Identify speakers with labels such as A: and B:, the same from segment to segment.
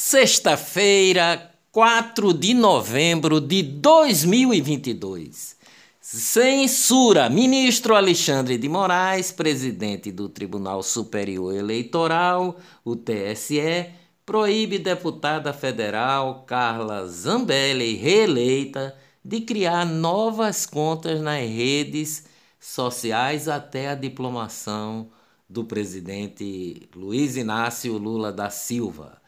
A: Sexta-feira, 4 de novembro de 2022. Censura. Ministro Alexandre de Moraes, presidente do Tribunal Superior Eleitoral, o TSE, proíbe deputada federal Carla Zambelli, reeleita, de criar novas contas nas redes sociais até a diplomação do presidente Luiz Inácio Lula da Silva.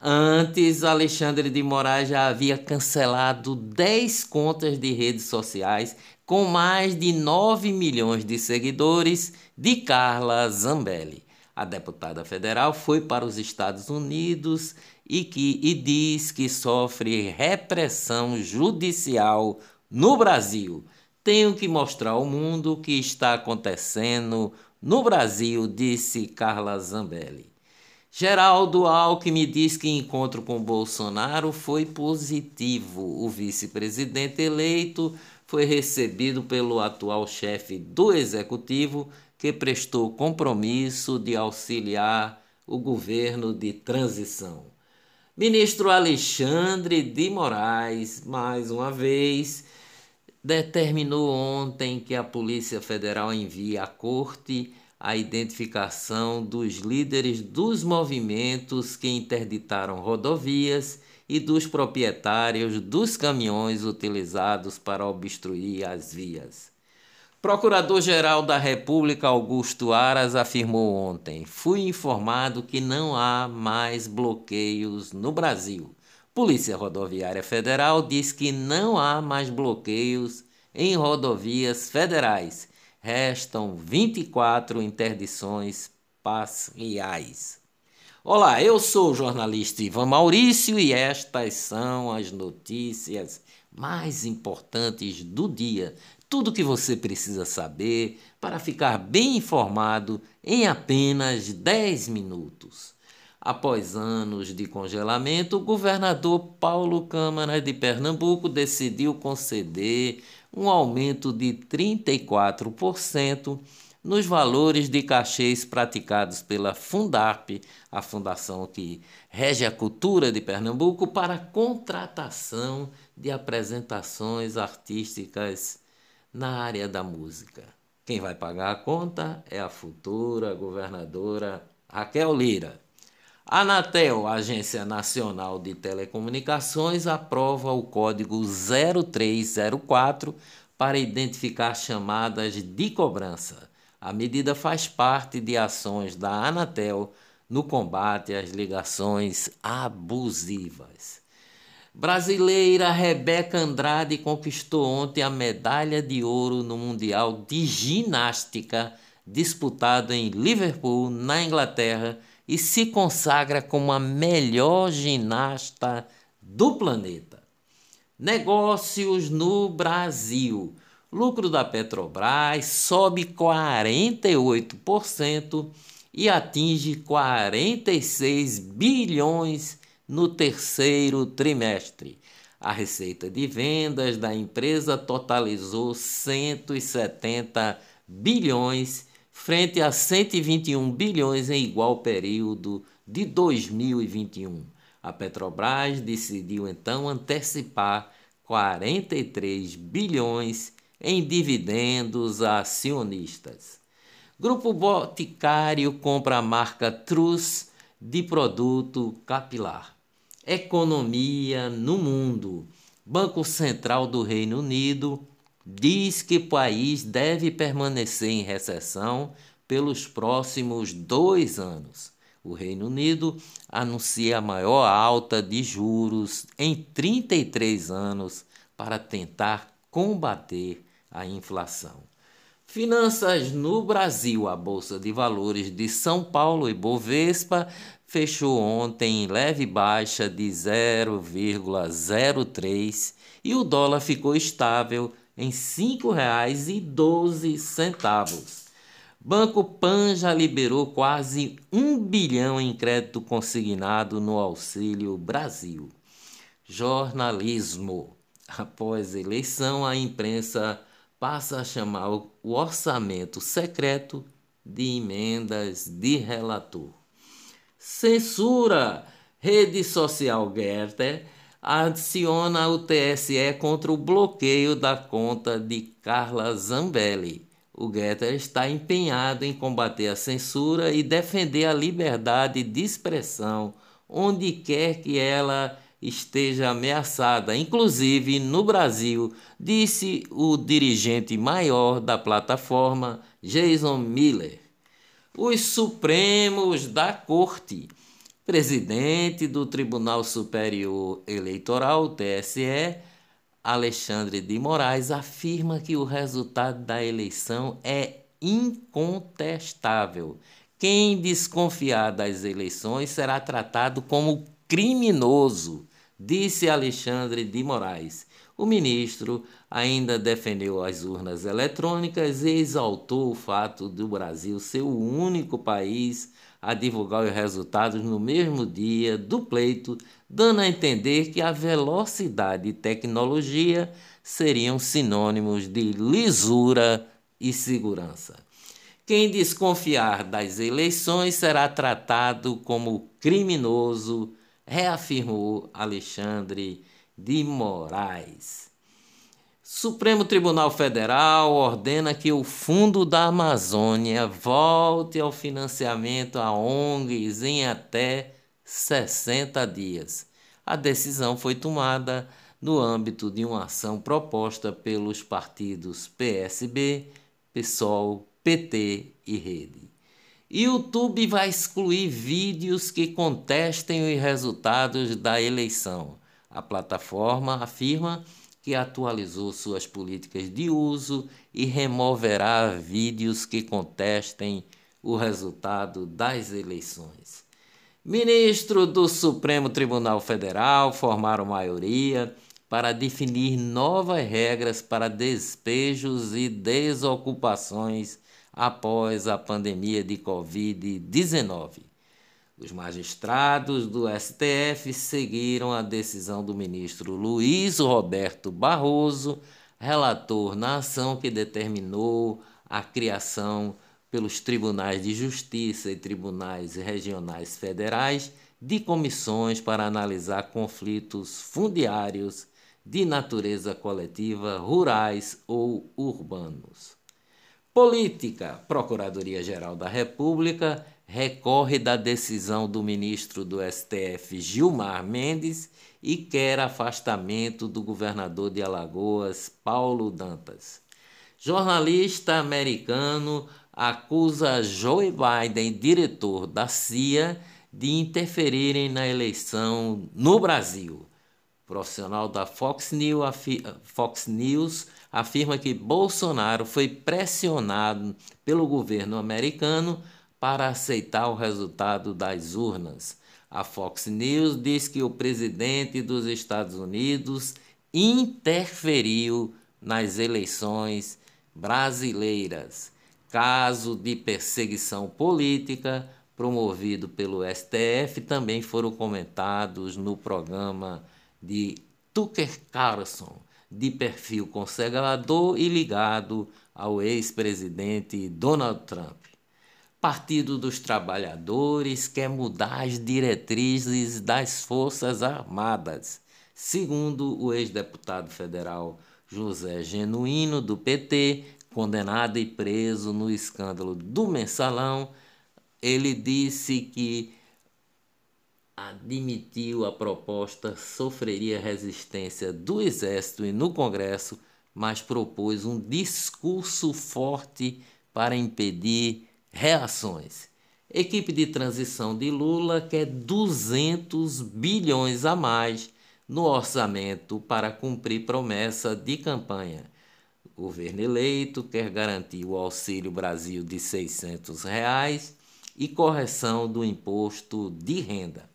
A: Antes, Alexandre de Moraes já havia cancelado 10 contas de redes sociais com mais de 9 milhões de seguidores de Carla Zambelli. A deputada federal foi para os Estados Unidos e, que, e diz que sofre repressão judicial no Brasil. Tenho que mostrar ao mundo o que está acontecendo no Brasil, disse Carla Zambelli. Geraldo Alckmin diz que encontro com Bolsonaro foi positivo. O vice-presidente eleito foi recebido pelo atual chefe do executivo, que prestou compromisso de auxiliar o governo de transição. Ministro Alexandre de Moraes, mais uma vez, determinou ontem que a Polícia Federal envie à Corte a identificação dos líderes dos movimentos que interditaram rodovias e dos proprietários dos caminhões utilizados para obstruir as vias. Procurador-Geral da República Augusto Aras afirmou ontem: Fui informado que não há mais bloqueios no Brasil. Polícia Rodoviária Federal diz que não há mais bloqueios em rodovias federais restam 24 interdições parciais. Olá, eu sou o jornalista Ivan Maurício e estas são as notícias mais importantes do dia. Tudo que você precisa saber para ficar bem informado em apenas 10 minutos. Após anos de congelamento, o governador Paulo Câmara de Pernambuco decidiu conceder um aumento de 34% nos valores de cachês praticados pela Fundarp, a fundação que rege a cultura de Pernambuco, para contratação de apresentações artísticas na área da música. Quem vai pagar a conta é a futura governadora Raquel Lira. A Anatel, Agência Nacional de Telecomunicações, aprova o código 0304 para identificar chamadas de cobrança. A medida faz parte de ações da Anatel no combate às ligações abusivas. Brasileira Rebeca Andrade conquistou ontem a medalha de ouro no Mundial de Ginástica disputado em Liverpool, na Inglaterra e se consagra como a melhor ginasta do planeta. Negócios no Brasil. Lucro da Petrobras sobe 48% e atinge 46 bilhões no terceiro trimestre. A receita de vendas da empresa totalizou 170 bilhões frente a 121 bilhões em igual período de 2021. A Petrobras decidiu então antecipar 43 bilhões em dividendos a acionistas. Grupo Boticário compra a marca Trus de produto capilar. Economia no mundo. Banco Central do Reino Unido diz que o país deve permanecer em recessão pelos próximos dois anos. O Reino Unido anuncia a maior alta de juros em 33 anos para tentar combater a inflação. Finanças no Brasil. A Bolsa de Valores de São Paulo e Bovespa fechou ontem em leve baixa de 0,03 e o dólar ficou estável em R$ 5,12. Banco Pan já liberou quase um bilhão em crédito consignado no Auxílio Brasil. Jornalismo. Após eleição, a imprensa passa a chamar o orçamento secreto de emendas de relator. Censura. Rede social Getter adiciona o TSE contra o bloqueio da conta de Carla Zambelli. O Getter está empenhado em combater a censura e defender a liberdade de expressão onde quer que ela esteja ameaçada, inclusive no Brasil, disse o dirigente maior da plataforma, Jason Miller. Os Supremos da Corte, presidente do Tribunal Superior Eleitoral, TSE, Alexandre de Moraes, afirma que o resultado da eleição é incontestável. Quem desconfiar das eleições será tratado como criminoso disse Alexandre de Moraes. O ministro ainda defendeu as urnas eletrônicas e exaltou o fato do Brasil ser o único país a divulgar os resultados no mesmo dia do pleito, dando a entender que a velocidade e tecnologia seriam sinônimos de lisura e segurança. Quem desconfiar das eleições será tratado como criminoso reafirmou Alexandre de Moraes. Supremo Tribunal Federal ordena que o Fundo da Amazônia volte ao financiamento a ONGs em até 60 dias. A decisão foi tomada no âmbito de uma ação proposta pelos partidos PSB, PSOL, PT e Rede. YouTube vai excluir vídeos que contestem os resultados da eleição. A plataforma afirma que atualizou suas políticas de uso e removerá vídeos que contestem o resultado das eleições. Ministro do Supremo Tribunal Federal formaram maioria para definir novas regras para despejos e desocupações após a pandemia de Covid-19. Os magistrados do STF seguiram a decisão do ministro Luiz Roberto Barroso, relator na ação que determinou a criação pelos tribunais de justiça e tribunais regionais federais de comissões para analisar conflitos fundiários de natureza coletiva, rurais ou urbanos. Política: Procuradoria-Geral da República recorre da decisão do ministro do STF Gilmar Mendes e quer afastamento do governador de Alagoas, Paulo Dantas. Jornalista americano acusa Joe Biden, diretor da CIA, de interferirem na eleição no Brasil. Profissional da Fox News, Fox News afirma que Bolsonaro foi pressionado pelo governo americano para aceitar o resultado das urnas. A Fox News diz que o presidente dos Estados Unidos interferiu nas eleições brasileiras. Caso de perseguição política promovido pelo STF também foram comentados no programa de Tucker Carlson de perfil conservador e ligado ao ex-presidente Donald Trump. Partido dos Trabalhadores quer mudar as diretrizes das Forças Armadas, segundo o ex-deputado federal José Genuíno, do PT, condenado e preso no escândalo do mensalão. Ele disse que admitiu a proposta, sofreria resistência do Exército e no Congresso, mas propôs um discurso forte para impedir reações. Equipe de transição de Lula quer 200 bilhões a mais no orçamento para cumprir promessa de campanha. O governo eleito quer garantir o Auxílio Brasil de 600 reais e correção do imposto de renda.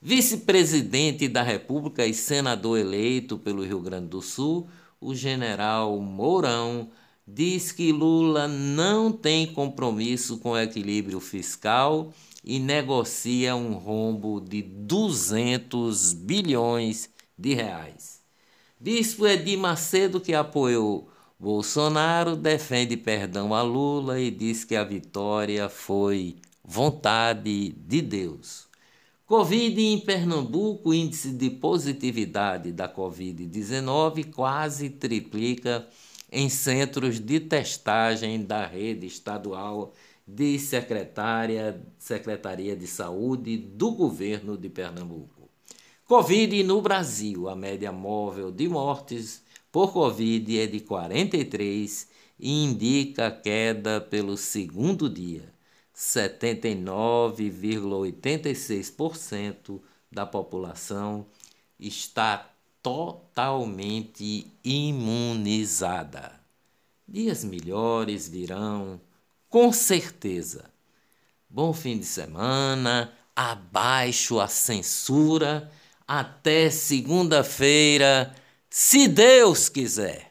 A: Vice-presidente da República e senador eleito pelo Rio Grande do Sul, o general Mourão diz que Lula não tem compromisso com o equilíbrio fiscal e negocia um rombo de 200 bilhões de reais. Bispo Edir Macedo, que apoiou Bolsonaro, defende perdão a Lula e diz que a vitória foi vontade de Deus. Covid em Pernambuco, índice de positividade da Covid-19 quase triplica em centros de testagem da rede estadual de secretária, Secretaria de Saúde do governo de Pernambuco. Covid no Brasil, a média móvel de mortes por Covid é de 43 e indica queda pelo segundo dia. 79,86% da população está totalmente imunizada. Dias melhores virão, com certeza. Bom fim de semana, abaixo a censura, até segunda-feira, se Deus quiser.